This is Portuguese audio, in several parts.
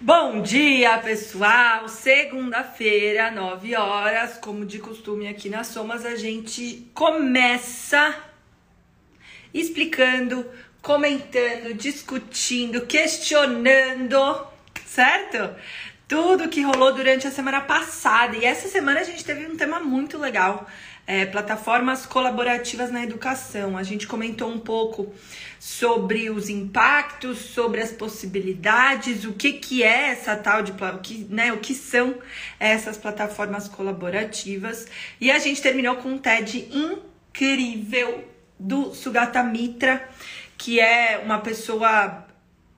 Bom dia, pessoal! Segunda-feira, 9 horas, como de costume aqui na Somas, a gente começa explicando, comentando, discutindo, questionando, certo? Tudo que rolou durante a semana passada. E essa semana a gente teve um tema muito legal é, plataformas colaborativas na educação. A gente comentou um pouco sobre os impactos, sobre as possibilidades, o que, que é essa tal de o que, né, o que são essas plataformas colaborativas. E a gente terminou com um TED incrível do Sugata Mitra, que é uma pessoa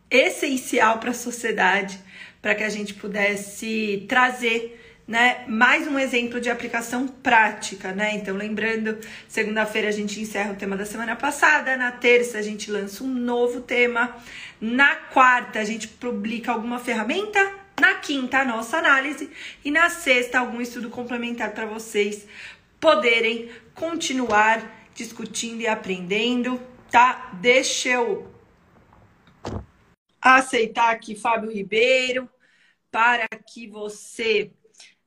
essencial para a sociedade, para que a gente pudesse trazer né? Mais um exemplo de aplicação prática, né? Então, lembrando, segunda-feira a gente encerra o tema da semana passada, na terça a gente lança um novo tema, na quarta a gente publica alguma ferramenta, na quinta a nossa análise e na sexta algum estudo complementar para vocês poderem continuar discutindo e aprendendo, tá? Deixa eu aceitar aqui Fábio Ribeiro para que você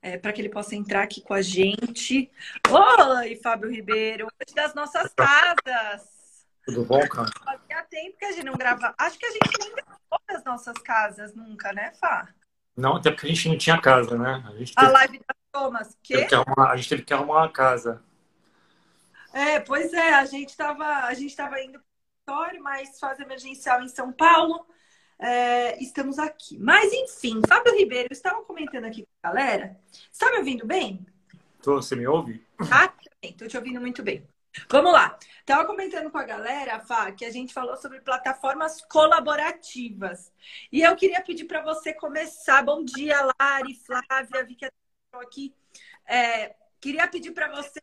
é, para que ele possa entrar aqui com a gente. Oi, Fábio Ribeiro, hoje das nossas casas. Tudo bom, cara? Fazia tempo que a gente não grava. Acho que a gente nem gravou das nossas casas nunca, né, Fá? Não, até porque a gente não tinha casa, né? A, gente teve... a live da Thomas, que? que arrumar, a gente teve que arrumar uma casa. É, pois é, a gente estava a gente tava indo para o mas faz emergencial em São Paulo é, estamos aqui. Mas, enfim, Fábio Ribeiro, eu estava comentando aqui com a galera. Está me ouvindo bem? Tô, você me ouve? Ah, estou te ouvindo muito bem. Vamos lá. Estava comentando com a galera, Fá, que a gente falou sobre plataformas colaborativas. E eu queria pedir para você começar. Bom dia, Lari, Flávia, vi que aqui. É, queria pedir para você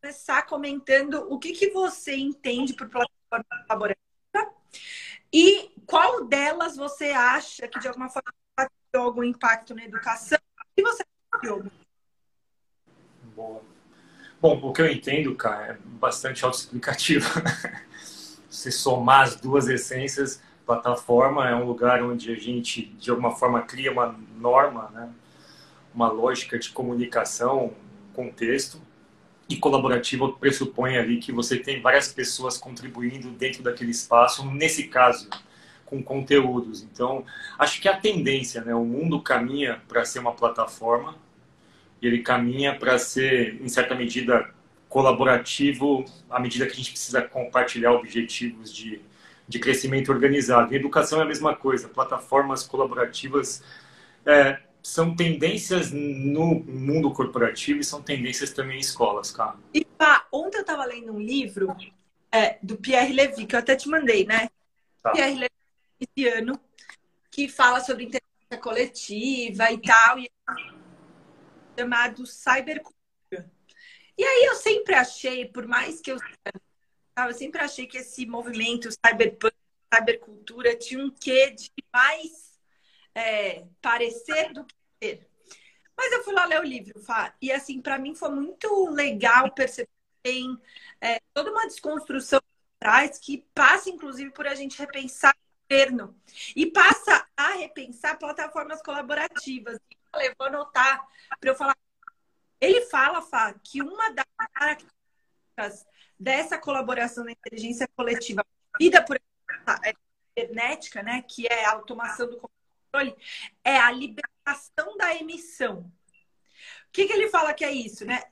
começar comentando o que, que você entende por plataforma colaborativa e qual delas você acha que de alguma forma teve algum impacto na educação? E você? Boa. Bom, o que eu entendo, cara, é bastante autoexplicativo. Se somar as duas essências, plataforma é um lugar onde a gente, de alguma forma, cria uma norma, né? uma lógica de comunicação, contexto, e colaborativa pressupõe ali que você tem várias pessoas contribuindo dentro daquele espaço, nesse caso, com conteúdos. Então, acho que a tendência, né? O mundo caminha para ser uma plataforma e ele caminha para ser, em certa medida, colaborativo à medida que a gente precisa compartilhar objetivos de, de crescimento organizado. Em educação é a mesma coisa, plataformas colaborativas é, são tendências no mundo corporativo e são tendências também em escolas, cara. E pá, ontem eu estava lendo um livro é, do Pierre Levy, que eu até te mandei, né? Tá. Pierre Levy, esse ano, que fala sobre inteligência coletiva e tal, e é chamado Cybercultura. E aí eu sempre achei, por mais que eu eu sempre achei que esse movimento cyberpunk, cybercultura tinha um quê de mais é, parecer do que ser. Mas eu fui lá ler o livro, Fá, e assim, para mim foi muito legal perceber que tem é, toda uma desconstrução atrás que passa, inclusive, por a gente repensar o governo e passa a repensar plataformas colaborativas. Eu vou anotar para eu falar. Ele fala, Fá, que uma das características dessa colaboração da inteligência coletiva vida por a internética, né, que é a automação do controle é a liberação da emissão. O que, que ele fala que é isso, né?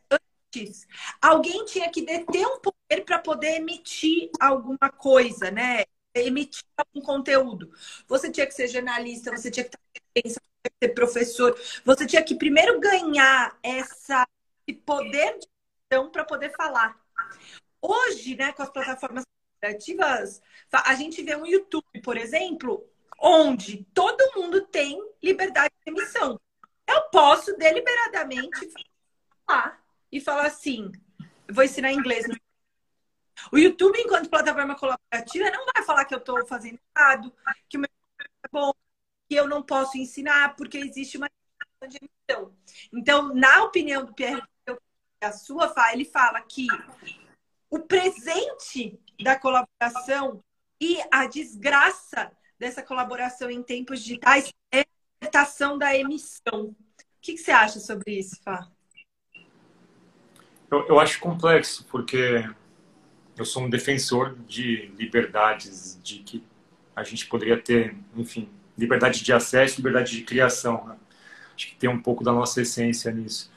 Antes, alguém tinha que deter um poder para poder emitir alguma coisa, né? Emitir algum conteúdo. Você tinha que ser jornalista, você tinha que ser professor, você tinha que primeiro ganhar essa, esse poder de ação para poder falar. Hoje, né, com as plataformas criativas, a gente vê um YouTube, por exemplo, onde todo mundo tem liberdade de emissão. Eu posso deliberadamente falar e falar assim, vou ensinar inglês o YouTube, enquanto plataforma colaborativa, não vai falar que eu estou fazendo errado, que o meu é bom, que eu não posso ensinar, porque existe uma de emissão. Então, na opinião do Pierre, a sua ele fala que o presente da colaboração e a desgraça dessa colaboração em tempos digitais é interpretação da emissão. O que, que você acha sobre isso, Fá? Eu, eu acho complexo, porque eu sou um defensor de liberdades, de que a gente poderia ter, enfim, liberdade de acesso, liberdade de criação. Né? Acho que tem um pouco da nossa essência nisso.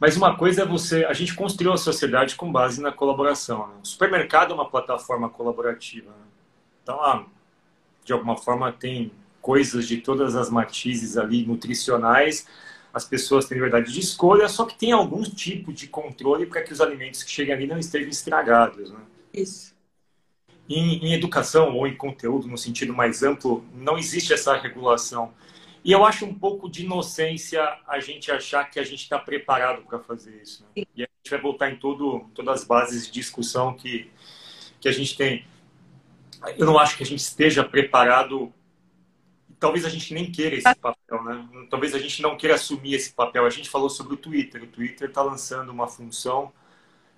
Mas uma coisa é você, a gente construiu a sociedade com base na colaboração. Né? O supermercado é uma plataforma colaborativa. Né? Então, ah, de alguma forma, tem coisas de todas as matizes ali nutricionais. As pessoas têm liberdade de escolha, só que tem algum tipo de controle para que os alimentos que cheguem ali não estejam estragados. Né? Isso. Em, em educação ou em conteúdo, no sentido mais amplo, não existe essa regulação. E eu acho um pouco de inocência a gente achar que a gente está preparado para fazer isso. Né? E a gente vai voltar em todo, todas as bases de discussão que, que a gente tem. Eu não acho que a gente esteja preparado. Talvez a gente nem queira esse papel, né? Talvez a gente não queira assumir esse papel. A gente falou sobre o Twitter. O Twitter está lançando uma função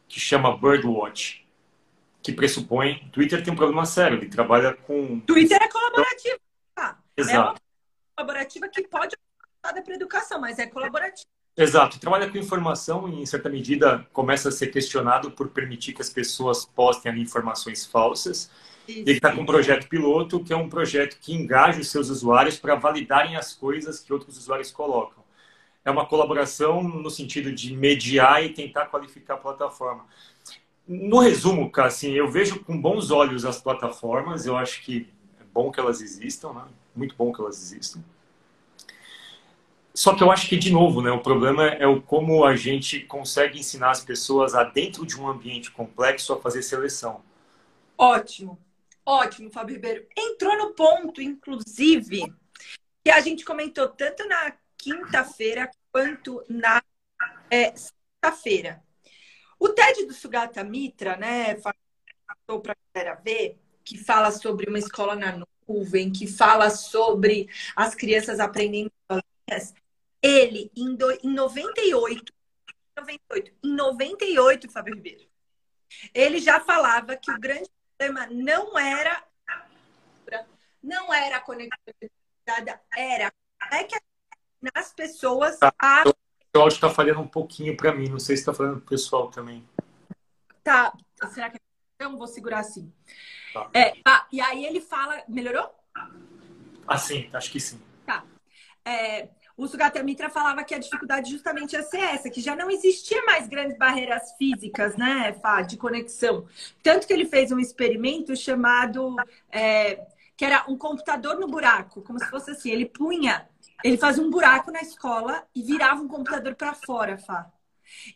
que chama Birdwatch, que pressupõe. O Twitter tem um problema sério. Ele trabalha com. Twitter é colaborativo. Exato. É uma colaborativa que pode ser para a educação, mas é colaborativa. Exato. Trabalha com informação e, em certa medida, começa a ser questionado por permitir que as pessoas postem ali informações falsas. Ele está com um projeto piloto, que é um projeto que engaja os seus usuários para validarem as coisas que outros usuários colocam. É uma colaboração no sentido de mediar e tentar qualificar a plataforma. No resumo, assim, eu vejo com bons olhos as plataformas. Eu acho que é bom que elas existam, né? muito bom que elas existam. Só que eu acho que, de novo, né, o problema é o como a gente consegue ensinar as pessoas a, dentro de um ambiente complexo, a fazer seleção. Ótimo, ótimo, Fábio Ribeiro. Entrou no ponto, inclusive, que a gente comentou tanto na quinta-feira quanto na é, sexta-feira. O TED do Sugata Mitra, né, falou para a galera ver, que fala sobre uma escola na nuvem, que fala sobre as crianças aprendendo sozinhas, ele, em, do, em 98, 98, em 98, Fábio Ribeiro, ele já falava que o grande problema não era não era a conectividade, era é que as pessoas tá. a... O áudio está falhando um pouquinho para mim, não sei se está falando para o pessoal também. Tá, será que então vou segurar assim? Tá. É, tá. E aí ele fala. Melhorou? Ah, sim, acho que sim. Tá. É, o Sugata Mitra falava que a dificuldade justamente ia ser essa, que já não existia mais grandes barreiras físicas, né, Fá, de conexão. Tanto que ele fez um experimento chamado. É, que era um computador no buraco, como se fosse assim. Ele punha, ele fazia um buraco na escola e virava um computador para fora, Fá.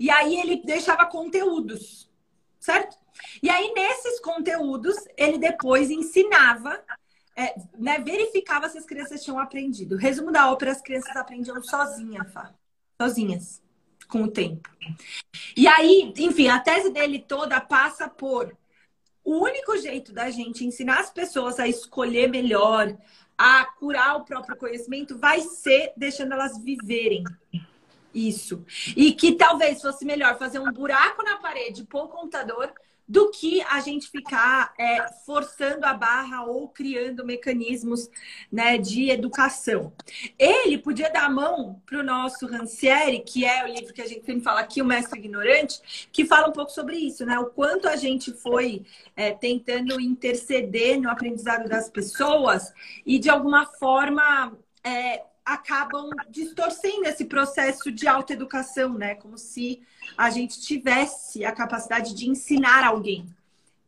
E aí ele deixava conteúdos, certo? E aí, nesses conteúdos, ele depois ensinava, é, né, verificava se as crianças tinham aprendido. Resumo da ópera, as crianças aprendiam sozinhas, Fá. Sozinhas, com o tempo. E aí, enfim, a tese dele toda passa por o único jeito da gente ensinar as pessoas a escolher melhor, a curar o próprio conhecimento, vai ser deixando elas viverem isso. E que talvez fosse melhor fazer um buraco na parede, pôr o computador, do que a gente ficar é, forçando a barra ou criando mecanismos né, de educação. Ele podia dar a mão para o nosso Rancière, que é o livro que a gente sempre fala aqui, O Mestre Ignorante, que fala um pouco sobre isso, né? O quanto a gente foi é, tentando interceder no aprendizado das pessoas e, de alguma forma, é, acabam distorcendo esse processo de autoeducação, né? Como se a gente tivesse a capacidade de ensinar alguém.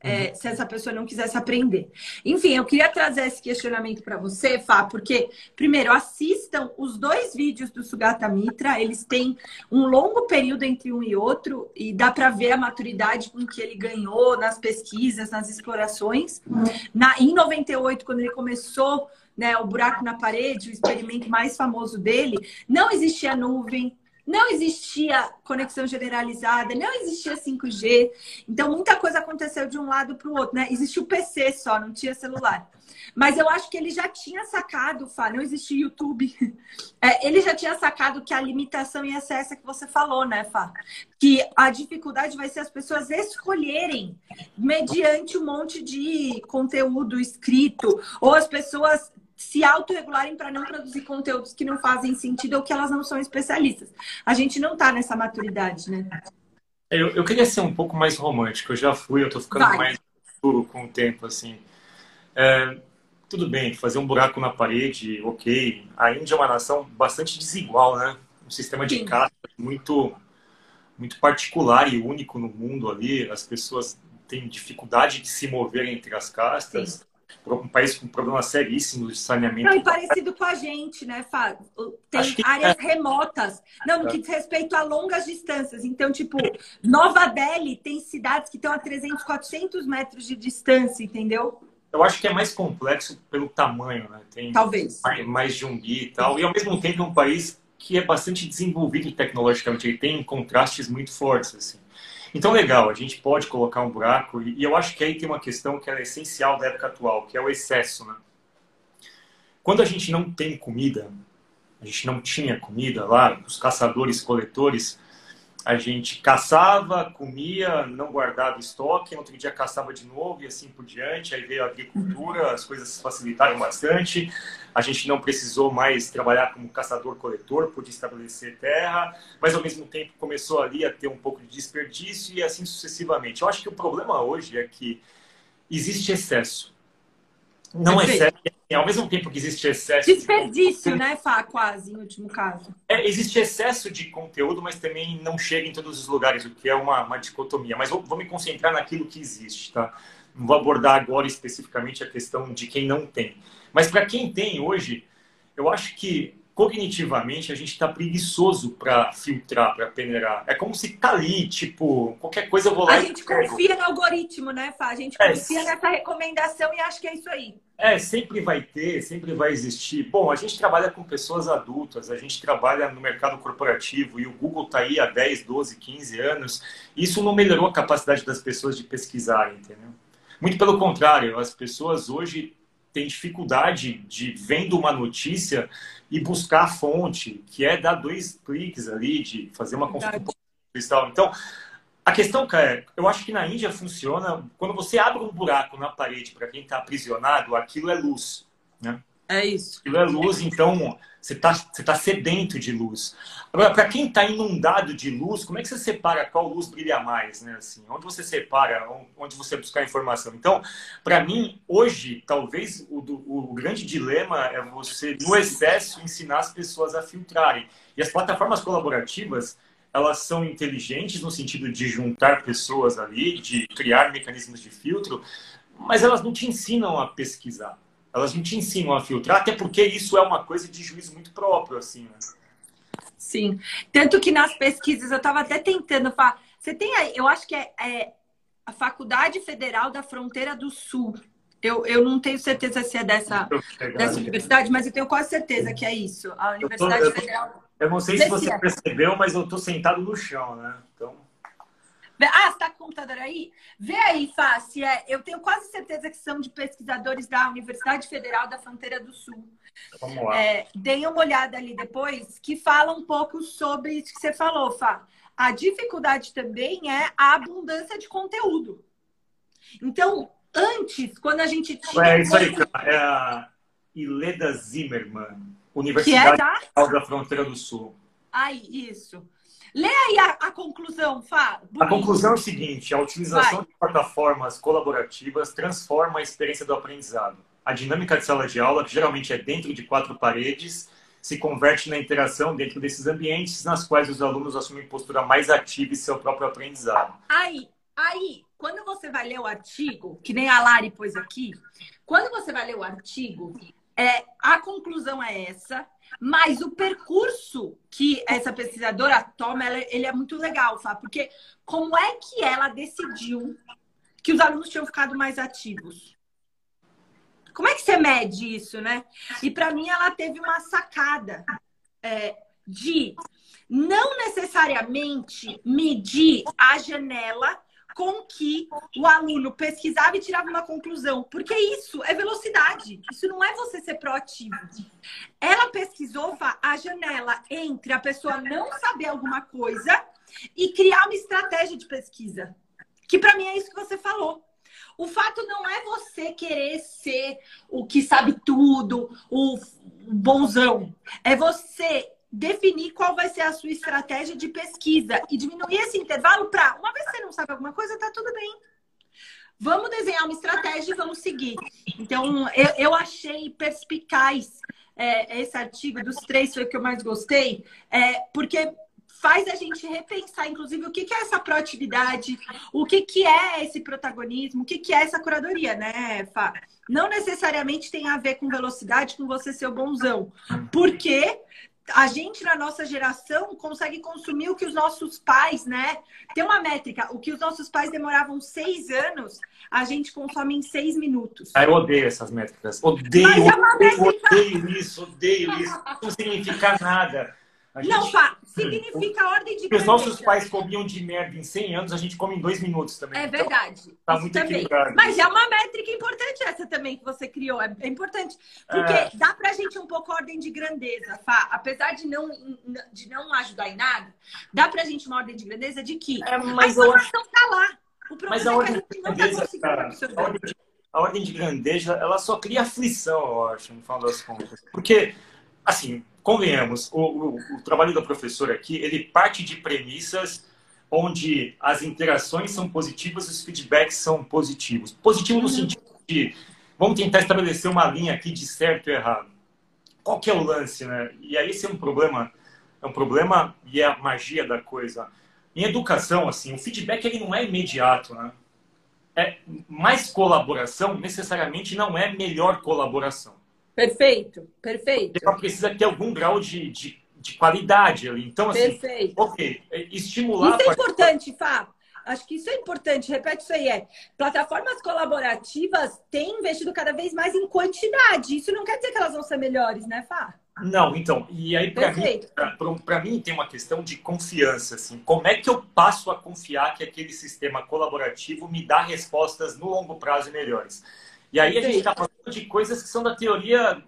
É, uhum. se essa pessoa não quisesse aprender. Enfim, eu queria trazer esse questionamento para você, Fá, porque, primeiro, assistam os dois vídeos do Sugata Mitra, eles têm um longo período entre um e outro, e dá para ver a maturidade com que ele ganhou nas pesquisas, nas explorações. Uhum. Na, em 98, quando ele começou né, o buraco na parede, o experimento mais famoso dele, não existia nuvem, não existia conexão generalizada, não existia 5G. Então, muita coisa aconteceu de um lado para o outro, né? Existia o PC só, não tinha celular. Mas eu acho que ele já tinha sacado, Fá, não existia YouTube. É, ele já tinha sacado que a limitação ia ser essa que você falou, né, Fá? Que a dificuldade vai ser as pessoas escolherem mediante um monte de conteúdo escrito, ou as pessoas se autorregularem para não produzir conteúdos que não fazem sentido ou que elas não são especialistas. A gente não está nessa maturidade, né? Eu, eu queria ser um pouco mais romântico. Eu já fui, eu estou ficando Vai. mais duro com o tempo, assim. É, tudo bem, fazer um buraco na parede, ok. A Índia é uma nação bastante desigual, né? Um sistema de castas muito, muito particular e único no mundo ali. As pessoas têm dificuldade de se mover entre as castas. Sim um país com problemas seríssimos de saneamento. Não, e parecido com a gente, né, Fábio? Tem áreas é. remotas. Não, no é. que diz respeito a longas distâncias. Então, tipo, Nova Delhi tem cidades que estão a 300, 400 metros de distância, entendeu? Eu acho que é mais complexo pelo tamanho, né? Tem Talvez. Mais, mais de um bi e tal. E, ao mesmo tempo, é um país que é bastante desenvolvido tecnologicamente. Ele tem contrastes muito fortes, assim. Então, legal, a gente pode colocar um buraco, e eu acho que aí tem uma questão que é essencial da época atual, que é o excesso. Né? Quando a gente não tem comida, a gente não tinha comida lá, os caçadores, coletores, a gente caçava, comia, não guardava estoque, outro dia caçava de novo e assim por diante. Aí veio a agricultura, as coisas facilitaram bastante. A gente não precisou mais trabalhar como caçador-coletor, podia estabelecer terra, mas ao mesmo tempo começou ali a ter um pouco de desperdício e assim sucessivamente. Eu acho que o problema hoje é que existe excesso. Não excesso, assim, ao mesmo tempo que existe excesso. Desperdício, de... né, Fá, quase, em último caso. É, existe excesso de conteúdo, mas também não chega em todos os lugares, o que é uma, uma dicotomia. Mas vou, vou me concentrar naquilo que existe, tá? Não vou abordar agora especificamente a questão de quem não tem. Mas para quem tem hoje, eu acho que cognitivamente a gente está preguiçoso para filtrar, para peneirar. É como se tá ali, tipo, qualquer coisa eu vou lá A gente confia no algoritmo, né, Fá? A gente é, confia nessa recomendação e acha que é isso aí. É, sempre vai ter, sempre vai existir. Bom, a gente trabalha com pessoas adultas, a gente trabalha no mercado corporativo e o Google está aí há 10, 12, 15 anos. Isso não melhorou a capacidade das pessoas de pesquisar, entendeu? Muito pelo contrário, as pessoas hoje têm dificuldade de, vendo uma notícia, e buscar a fonte, que é dar dois cliques ali, de fazer uma consulta cristal. Então, a questão, cara, eu acho que na Índia funciona quando você abre um buraco na parede para quem está aprisionado, aquilo é luz, né? É isso. Aquilo é luz, então você está você tá sedento de luz. Agora, para quem está inundado de luz, como é que você separa qual luz brilha mais, né? Assim, onde você separa, onde você buscar informação? Então, para mim, hoje, talvez o, o, grande dilema é você, no excesso, ensinar as pessoas a filtrarem. E as plataformas colaborativas, elas são inteligentes no sentido de juntar pessoas ali, de criar mecanismos de filtro, mas elas não te ensinam a pesquisar. Elas não te ensinam a filtrar, até porque isso é uma coisa de juízo muito próprio, assim, né? Sim. Tanto que nas pesquisas eu estava até tentando falar. Você tem aí, eu acho que é, é, a Faculdade Federal da Fronteira do Sul. Eu, eu não tenho certeza se é dessa, dessa universidade, mas eu tenho quase certeza que é isso. A Universidade eu tô, Federal. Eu não sei se você percebeu, mas eu estou sentado no chão, né? Então. Ah, você está com o computador aí? Vê aí, Fácil. É, eu tenho quase certeza que são de pesquisadores da Universidade Federal da Fronteira do Sul. Vamos lá. É, deem uma olhada ali depois, que fala um pouco sobre isso que você falou, Fá. A dificuldade também é a abundância de conteúdo. Então, antes, quando a gente tinha. É isso aí, cara. É a Ileda Zimmermann, Universidade que é da... da Fronteira do Sul. Aí, isso. Lê aí a, a conclusão, Fá. A conclusão é o seguinte: a utilização Vai. de plataformas colaborativas transforma a experiência do aprendizado. A dinâmica de sala de aula, que geralmente é dentro de quatro paredes, se converte na interação dentro desses ambientes, nas quais os alunos assumem postura mais ativa em seu próprio aprendizado. Aí, aí, quando você vai ler o artigo, que nem a Lari pôs aqui, quando você vai ler o artigo, é, a conclusão é essa. Mas o percurso que essa pesquisadora toma, ela, ele é muito legal, sabe? Porque como é que ela decidiu que os alunos tinham ficado mais ativos? Como é que você mede isso, né? E para mim ela teve uma sacada é, de não necessariamente medir a janela com que o aluno pesquisava e tirava uma conclusão. Porque isso é velocidade. Isso não é você ser proativo. Ela pesquisou a janela entre a pessoa não saber alguma coisa e criar uma estratégia de pesquisa. Que para mim é isso que você falou. O fato não é você querer ser o que sabe tudo, o bonzão. É você definir qual vai ser a sua estratégia de pesquisa e diminuir esse intervalo para, uma vez que você não sabe alguma coisa, tá tudo bem. Vamos desenhar uma estratégia e vamos seguir. Então, eu, eu achei perspicaz é, esse artigo dos três, foi o que eu mais gostei, é, porque faz a gente repensar, inclusive, o que, que é essa proatividade, o que, que é esse protagonismo, o que, que é essa curadoria, né, Fá? Não necessariamente tem a ver com velocidade, com você ser o bonzão. Porque a gente, na nossa geração, consegue consumir o que os nossos pais, né? Tem uma métrica, o que os nossos pais demoravam seis anos, a gente consome em seis minutos. Ah, eu odeio essas métricas. Odeio, é odeio, odeio isso, odeio isso. Não significa nada. Gente... Não, pá, significa ordem de grandeza. Os nossos pais comiam de merda em 100 anos, a gente come em dois minutos também. É então, verdade. Então, tá muito também. equilibrado. Mas é uma métrica importante essa também que você criou. É, é importante. Porque é... dá pra gente um pouco ordem de grandeza, Fá. Apesar de não, de não ajudar em nada, dá pra gente uma ordem de grandeza de que é, mas a informação tá lá. O problema mas a ordem é que a gente não tá conseguindo a ordem, de, a ordem de grandeza, ela só cria aflição, eu acho, no final das contas. Porque, assim, convenhamos, o, o, o, trabalho do professor aqui, ele parte de premissas onde as interações são positivas e os feedbacks são positivos. Positivo no uhum. sentido de, vamos tentar estabelecer uma linha aqui de certo e errado. Qual que é o lance, né? E aí esse é um problema, é um problema e é a magia da coisa. Em educação, assim, o feedback ele não é imediato, né? É, mais colaboração necessariamente não é melhor colaboração. Perfeito, perfeito. Ela precisa ter algum grau de, de, de qualidade ali. Então, assim, perfeito. ok, é, estimular... Isso é importante, Fá. Acho que isso é importante, repete isso aí, é. Plataformas colaborativas têm investido cada vez mais em quantidade. Isso não quer dizer que elas vão ser melhores, né, Fá? Não, então, e aí para mim, mim tem uma questão de confiança, assim. Como é que eu passo a confiar que aquele sistema colaborativo me dá respostas no longo prazo melhores? E aí a gente está falando de coisas que são da teoria,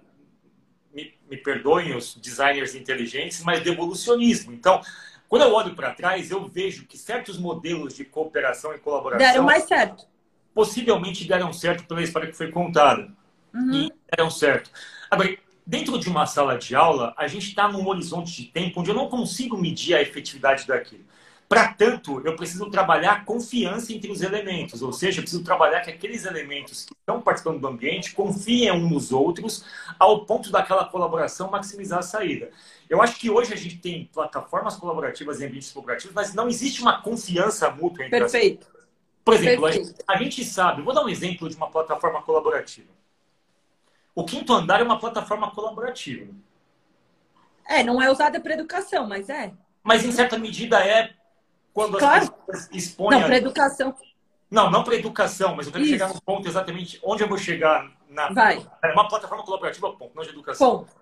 me, me perdoem os designers inteligentes, mas de evolucionismo. Então, quando eu olho para trás, eu vejo que certos modelos de cooperação e colaboração deram mais certo. Possivelmente deram certo pela história que foi contada. Uhum. E deram certo. Agora, dentro de uma sala de aula, a gente está num horizonte de tempo onde eu não consigo medir a efetividade daquilo. Para tanto, eu preciso trabalhar a confiança entre os elementos, ou seja, eu preciso trabalhar que aqueles elementos que estão participando do ambiente confiem uns nos outros, ao ponto daquela colaboração maximizar a saída. Eu acho que hoje a gente tem plataformas colaborativas em ambientes colaborativos, mas não existe uma confiança mútua entre Perfeito. as Por exemplo, gente, a gente sabe, vou dar um exemplo de uma plataforma colaborativa. O quinto andar é uma plataforma colaborativa. É, não é usada para educação, mas é. Mas em certa medida é quando claro. as pessoas expõem. Não, para educação. Não, não para educação, mas eu quero Isso. chegar no ponto exatamente onde eu vou chegar. Na... Vai. É uma plataforma colaborativa, ponto, não de educação. Ponto.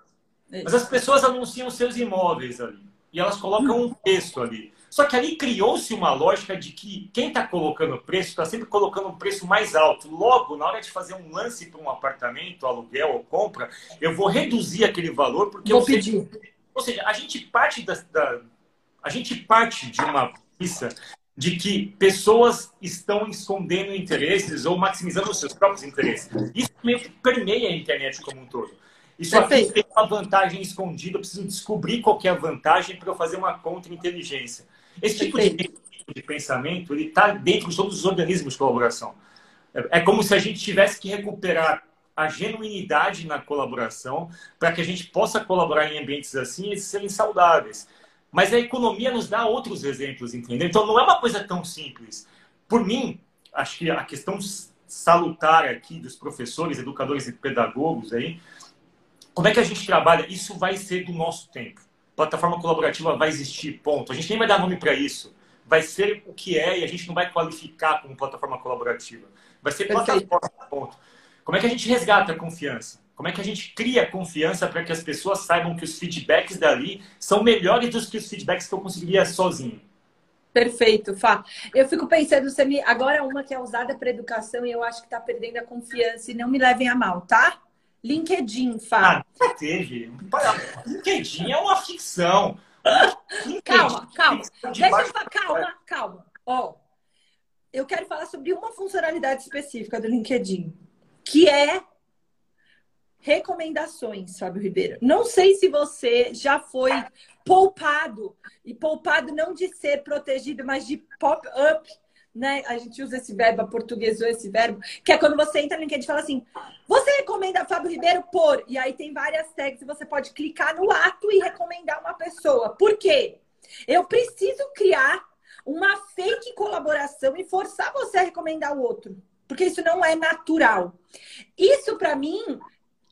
Mas as pessoas anunciam seus imóveis ali. E elas colocam um texto ali. Só que ali criou-se uma lógica de que quem está colocando o preço está sempre colocando um preço mais alto. Logo, na hora de fazer um lance para um apartamento, aluguel ou compra, eu vou reduzir aquele valor porque vou eu pedir. Sei... Ou seja, a gente parte da, da, a gente parte de uma de que pessoas estão escondendo interesses ou maximizando os seus próprios interesses. Isso meio que permeia a internet como um todo. Isso aqui tem uma vantagem escondida, eu preciso descobrir qual é a vantagem para eu fazer uma contra-inteligência. Esse tipo de, de, pensamento ele está dentro de todos os organismos de colaboração. É, é como se a gente tivesse que recuperar a genuinidade na colaboração para que a gente possa colaborar em ambientes assim e serem saudáveis. Mas a economia nos dá outros exemplos, entendeu? Então não é uma coisa tão simples. Por mim, acho que a questão salutar aqui dos professores, educadores e pedagogos aí, como é que a gente trabalha? Isso vai ser do nosso tempo. Plataforma colaborativa vai existir, ponto. A gente nem vai dar nome para isso. Vai ser o que é e a gente não vai qualificar como plataforma colaborativa. Vai ser plataforma, ponto. Como é que a gente resgata a confiança? Como é que a gente cria confiança para que as pessoas saibam que os feedbacks dali são melhores do que os feedbacks que eu conseguiria sozinho? Perfeito, Fá. Eu fico pensando, você me... agora uma que é usada para educação e eu acho que está perdendo a confiança e não me levem a mal, tá? LinkedIn, Fá. Ah, teve. LinkedIn é uma ficção. LinkedIn, calma, calma. Deixa eu falar, calma, calma. Ó, eu quero falar sobre uma funcionalidade específica do LinkedIn, que é recomendações, Fábio Ribeiro. Não sei se você já foi poupado, e poupado não de ser protegido, mas de pop-up, né? A gente usa esse verbo, portuguesou esse verbo, que é quando você entra no LinkedIn e fala assim: você recomenda Fábio Ribeiro por. E aí tem várias tags e você pode clicar no ato e recomendar uma pessoa. Por quê? Eu preciso criar uma fake colaboração e forçar você a recomendar o outro. Porque isso não é natural. Isso, para mim,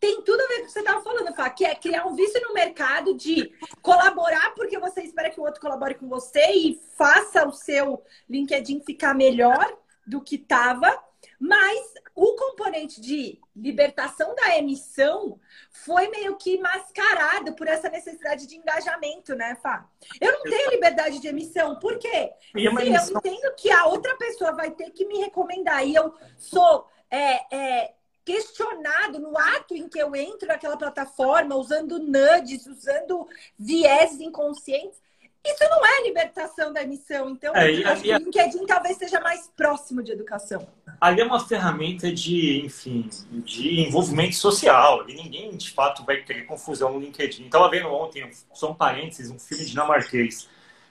tem tudo a ver com o que você estava falando, Fá, que é criar um vício no mercado de colaborar porque você espera que o outro colabore com você e faça o seu LinkedIn ficar melhor do que estava. Mas o componente de libertação da emissão foi meio que mascarado por essa necessidade de engajamento, né, Fá? Eu não tenho liberdade de emissão, por quê? Se eu entendo que a outra pessoa vai ter que me recomendar e eu sou é, é, questionado no ato em que eu entro naquela plataforma, usando nudges, usando viés inconscientes. Isso não é libertação da emissão. Então, é, e, acho e, que o LinkedIn talvez seja mais próximo de educação. Ali é uma ferramenta de, enfim, de envolvimento social. E ninguém, de fato, vai ter confusão no LinkedIn. Estava vendo ontem, só um parênteses, um filme dinamarquês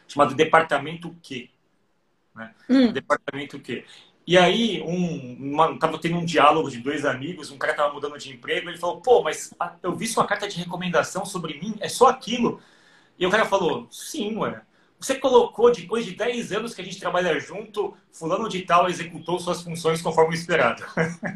chamado Departamento Q. Né? Hum. Departamento Q. E aí, um, uma, tava tendo um diálogo de dois amigos, um cara tava mudando de emprego, ele falou, pô, mas eu vi sua carta de recomendação sobre mim, é só aquilo? E o cara falou, sim, ué. Você colocou, depois de 10 anos que a gente trabalha junto, fulano de tal executou suas funções conforme esperado.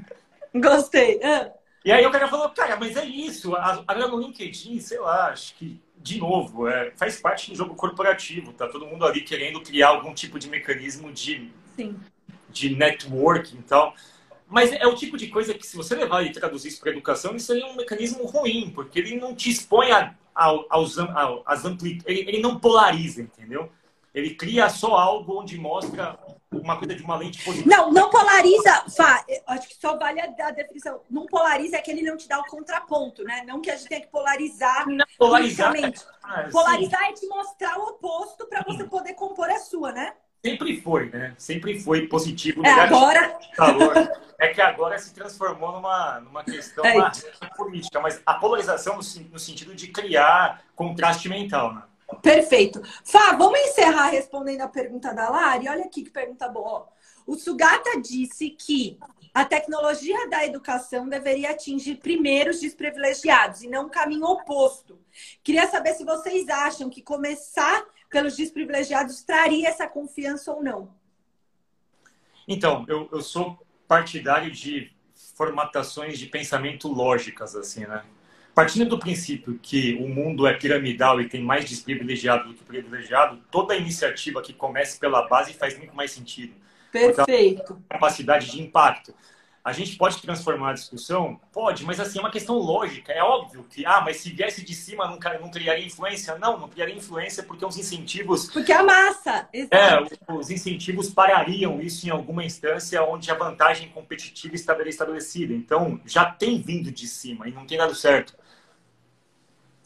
Gostei. Ah. E aí o cara falou, cara, mas é isso. Agora no LinkedIn, sei lá, acho que, de novo, é, faz parte do jogo corporativo. Tá todo mundo ali querendo criar algum tipo de mecanismo de Sim de networking e tal. Mas é o tipo de coisa que, se você levar e traduzir isso para educação, isso é um mecanismo ruim, porque ele não te expõe a, a, aos, a, às amplitudes. Ele, ele não polariza, entendeu? Ele cria só algo onde mostra uma coisa de uma lente positiva. Não, não polariza, Fá, acho que só vale a, a, definição. Não polariza é que ele não te dá o contraponto, né? Não que a gente tenha que polarizar. Não, polarizar. É... Ah, polarizar é te mostrar o oposto para você poder compor a sua, né? Sempre foi, né? Sempre foi positivo. É, agora... É que agora se transformou numa, numa questão é política, mas a polarização no, no, sentido de criar contraste mental, né? Perfeito. Fá, vamos encerrar respondendo a pergunta da Lari? Olha aqui que pergunta boa. O Sugata disse que a tecnologia da educação deveria atingir primeiro os desprivilegiados e não o caminho oposto. Queria saber se vocês acham que começar pelos desprivilegiados traria essa confiança ou não? Então, eu, eu sou partidário de formatações de pensamento lógicas, assim, né? Partindo do princípio que o mundo é piramidal e tem mais desprivilegiado do que privilegiado, toda iniciativa que comece pela base faz muito mais sentido. Perfeito. Capacidade de impacto. A gente pode transformar a discussão? Pode, mas assim, é uma questão lógica. É óbvio que, ah, mas se viesse de cima não, não criaria influência. Não, não criaria influência porque os incentivos. Porque a massa. Exato. É, os incentivos parariam isso em alguma instância onde a vantagem competitiva estaria estabelecida. Então, já tem vindo de cima e não tem dado certo.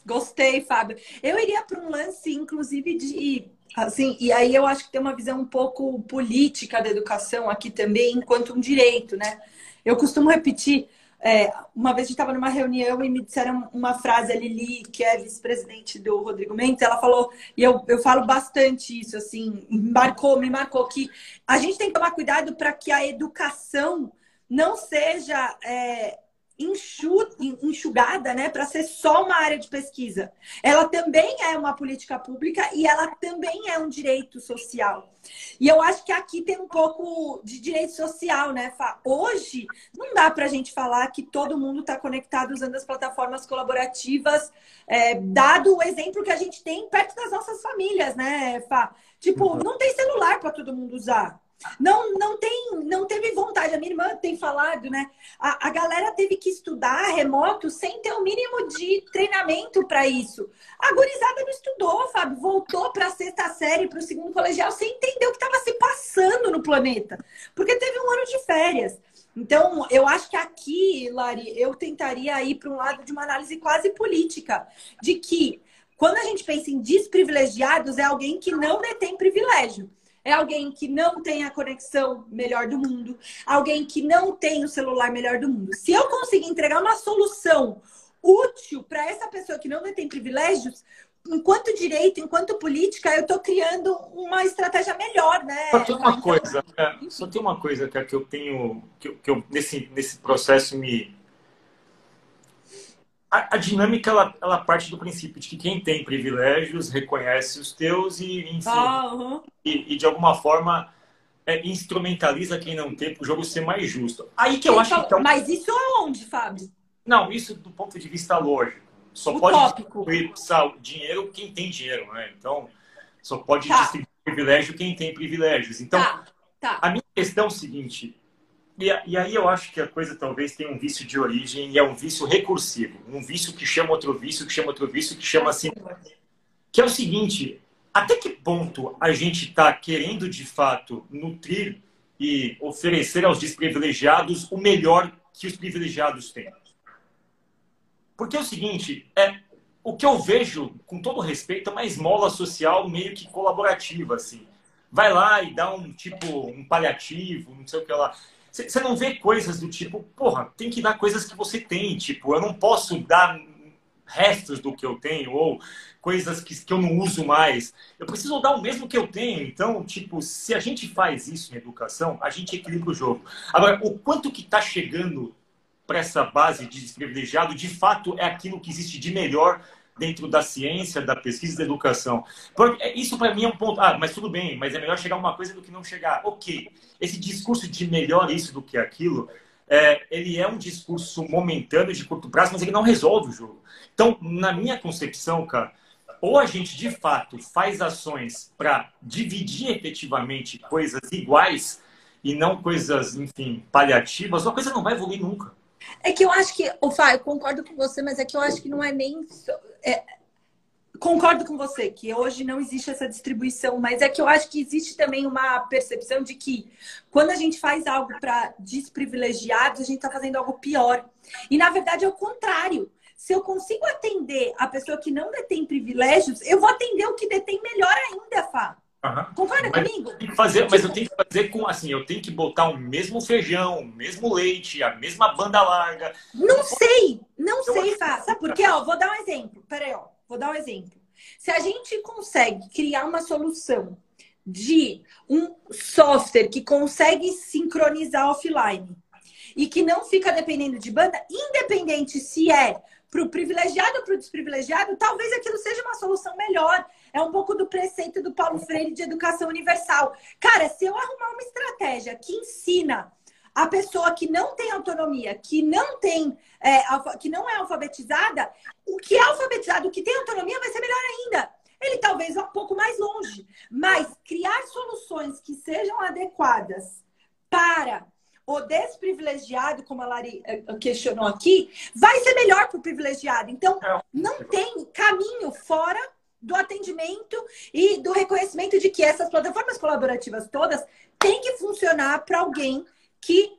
Gostei, Fábio. Eu iria para um lance, inclusive, de Assim, e aí eu acho que tem uma visão um pouco política da educação aqui também, enquanto um direito, né? Eu costumo repetir, é, uma vez a gente estava numa reunião e me disseram uma frase, a Lili, que é vice-presidente do Rodrigo Mendes, ela falou, e eu, eu falo bastante isso, assim, marcou, me marcou, que a gente tem que tomar cuidado para que a educação não seja é, enxugada, né, para ser só uma área de pesquisa. Ela também é uma política pública e ela também é um direito social. E eu acho que aqui tem um pouco de direito social, né, Fá? Hoje não dá para a gente falar que todo mundo está conectado usando as plataformas colaborativas, é, dado o exemplo que a gente tem perto das nossas famílias, né, Fá? Tipo, uhum. não tem celular para todo mundo usar. Não, não tem, não teve vontade. A minha irmã tem falado, né? A, a galera teve que estudar remoto sem ter o mínimo de treinamento para isso. A gurizada não estudou, Fábio. Voltou para a sexta série, para o segundo colegial, sem entender o que estava se passando no planeta. Porque teve um ano de férias. Então, eu acho que aqui, Lari, eu tentaria ir para um lado de uma análise quase política, de que quando a gente pensa em desprivilegiados, é alguém que não detém privilégio. É alguém que não tem a conexão melhor do mundo, alguém que não tem o celular melhor do mundo. Se eu conseguir entregar uma solução útil para essa pessoa que não tem privilégios, enquanto direito, enquanto política, eu estou criando uma estratégia melhor, né? Só tem uma então, coisa, é, só tem uma coisa que eu tenho, que eu, que eu nesse, nesse processo me a, a, dinâmica ela, ela parte do princípio de que quem tem privilégios reconhece os teus e, enfim, ah, uhum. e, e, de alguma forma é, instrumentaliza quem não tem para o jogo ser mais justo. Aí que eu então, acho que. É Mas isso aonde, Fábio? Não, isso do ponto de vista lógico. Só pode distribuir dinheiro quem tem dinheiro, né? Então, só pode tá. distribuir privilégio quem tem privilégios. Então, tá. Tá. a minha questão é o seguinte: e, e, aí eu acho que a coisa talvez tenha um vício de origem e é um vício recursivo. Um vício que chama outro vício, que chama outro vício, que chama assim. Que é o seguinte: até que ponto a gente está querendo de fato nutrir e oferecer aos desprivilegiados o melhor que os privilegiados têm? Porque é o seguinte, é, o que eu vejo, com todo respeito, é uma esmola social meio que colaborativa, assim. Vai lá e dá um tipo, um paliativo, não sei o que lá. Você não vê coisas do tipo, porra, tem que dar coisas que você tem. Tipo, eu não posso dar restos do que eu tenho ou coisas que, que eu não uso mais. Eu preciso dar o mesmo que eu tenho. Então, tipo, se a gente faz isso em educação, a gente equilibra o jogo. Agora, o quanto que está chegando para essa base de desprivilegiado, de fato, é aquilo que existe de melhor dentro da ciência, da pesquisa da educação. É, isso para mim é um ponto. Ah, mas tudo bem, mas é melhor chegar a uma coisa do que não chegar. Ok. Esse discurso de melhor isso do que aquilo, é, ele é um discurso momentâneo, de curto prazo, mas ele não resolve o jogo. Então, na minha concepção, cara, ou a gente de fato faz ações para dividir efetivamente coisas iguais e não coisas, enfim, paliativas, ou a coisa não vai evoluir nunca. É que eu acho que, Fá, eu concordo com você, mas é que eu acho que não é nem. É, concordo com você que hoje não existe essa distribuição, mas é que eu acho que existe também uma percepção de que quando a gente faz algo para desprivilegiados, a gente está fazendo algo pior. E na verdade é o contrário. Se eu consigo atender a pessoa que não detém privilégios, eu vou atender o que detém melhor ainda, Fá. Uhum. Concorda mas comigo? Que fazer, mas eu tenho que fazer com assim, eu tenho que botar o mesmo feijão, o mesmo leite, a mesma banda larga. Não sei, não eu sei, Fá. Sabe por quê? Ó, vou dar um exemplo. Peraí, ó. Vou dar um exemplo. Se a gente consegue criar uma solução de um software que consegue sincronizar offline e que não fica dependendo de banda, independente se é para o privilegiado ou para o desprivilegiado, talvez aquilo seja uma solução melhor. É um pouco do preceito do Paulo Freire de educação universal. Cara, se eu arrumar uma estratégia que ensina a pessoa que não tem autonomia, que não tem, é, que não é alfabetizada, o que é alfabetizado, o que tem autonomia, vai ser melhor ainda. Ele talvez vá um pouco mais longe, mas criar soluções que sejam adequadas para o desprivilegiado, como a Lari eh, questionou aqui, vai ser melhor para o privilegiado. Então, é. não tem caminho fora do atendimento e do reconhecimento de que essas plataformas colaborativas todas têm que funcionar para alguém que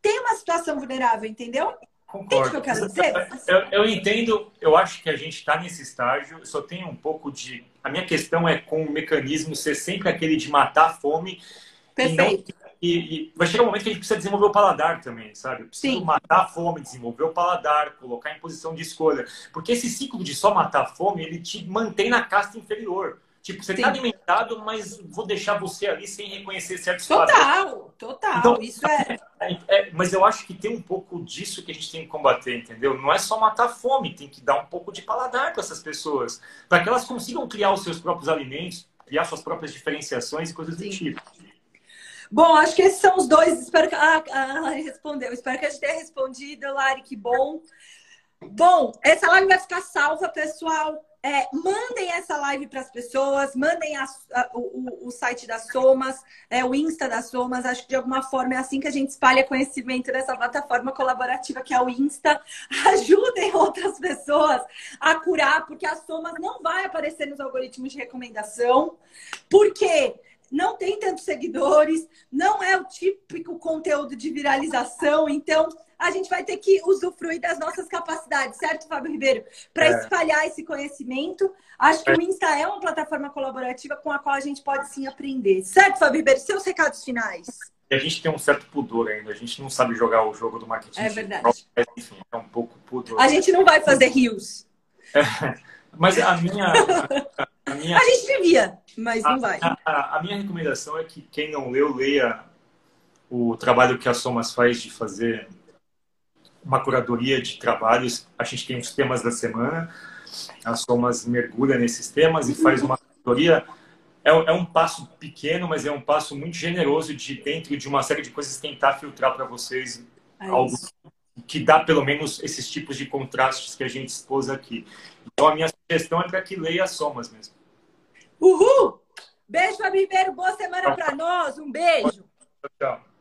tem uma situação vulnerável, entendeu? Concordo. que eu quero dizer? Eu, eu entendo, eu acho que a gente está nesse estágio, só tem um pouco de. A minha questão é com o mecanismo ser sempre aquele de matar a fome Perfeito. e não e, e, vai chegar um momento que a gente precisa desenvolver o paladar também, sabe? Precisa matar a fome, desenvolver o paladar, colocar em posição de escolha. Porque esse ciclo de só matar a fome, ele te mantém na casta inferior. Tipo, você está alimentado, mas vou deixar você ali sem reconhecer certos Total, padrões. total. Então, isso é... É, é... Mas eu acho que tem um pouco disso que a gente tem que combater, entendeu? Não é só matar a fome, tem que dar um pouco de paladar para essas pessoas. Para que elas consigam criar os seus próprios alimentos, criar suas próprias diferenciações e coisas Sim. do tipo. Bom, acho que esses são os dois. Espero que. Ah, a Lari respondeu. Espero que a gente tenha respondido, Lari, que bom. Bom, essa live vai ficar salva, pessoal. É, mandem essa live para as pessoas, mandem a, a, o, o, site das Somas, é, o Insta das Somas. Acho que de alguma forma é assim que a gente espalha conhecimento nessa plataforma colaborativa que é o Insta. Ajudem outras pessoas a curar, porque as Somas não vai aparecer nos algoritmos de recomendação. Por quê? Não tem tantos seguidores, não é o típico conteúdo de viralização. Então, a gente vai ter que usufruir das nossas capacidades, certo, Fábio Ribeiro? Para é. espalhar esse conhecimento. Acho que é. o Insta é uma plataforma colaborativa com a qual a gente pode sim aprender. Certo, Fábio Ribeiro? Seus recados finais. E a gente tem um certo pudor ainda. A gente não sabe jogar o jogo do marketing. É verdade. Enfim, é um pouco pudor. A gente não vai fazer rios. É, mas a minha, a, a, minha. A gente devia, mas a, não vai. A, a, minha recomendação é que quem não leu, leia o trabalho que a Somas faz de fazer uma curadoria de trabalhos. A gente tem os temas da semana. A Somas mergulha nesses temas e faz uma curadoria é, é um passo pequeno, mas é um passo muito generoso de dentro de uma série de coisas tentar filtrar para vocês é algo que dá pelo menos esses tipos de contrastes que a gente expôs aqui. Então a minha sugestão é para que leia as somas mesmo. Uhul! Beijo, Fabi Ribeiro. Boa semana para nós. Um beijo. Tchau.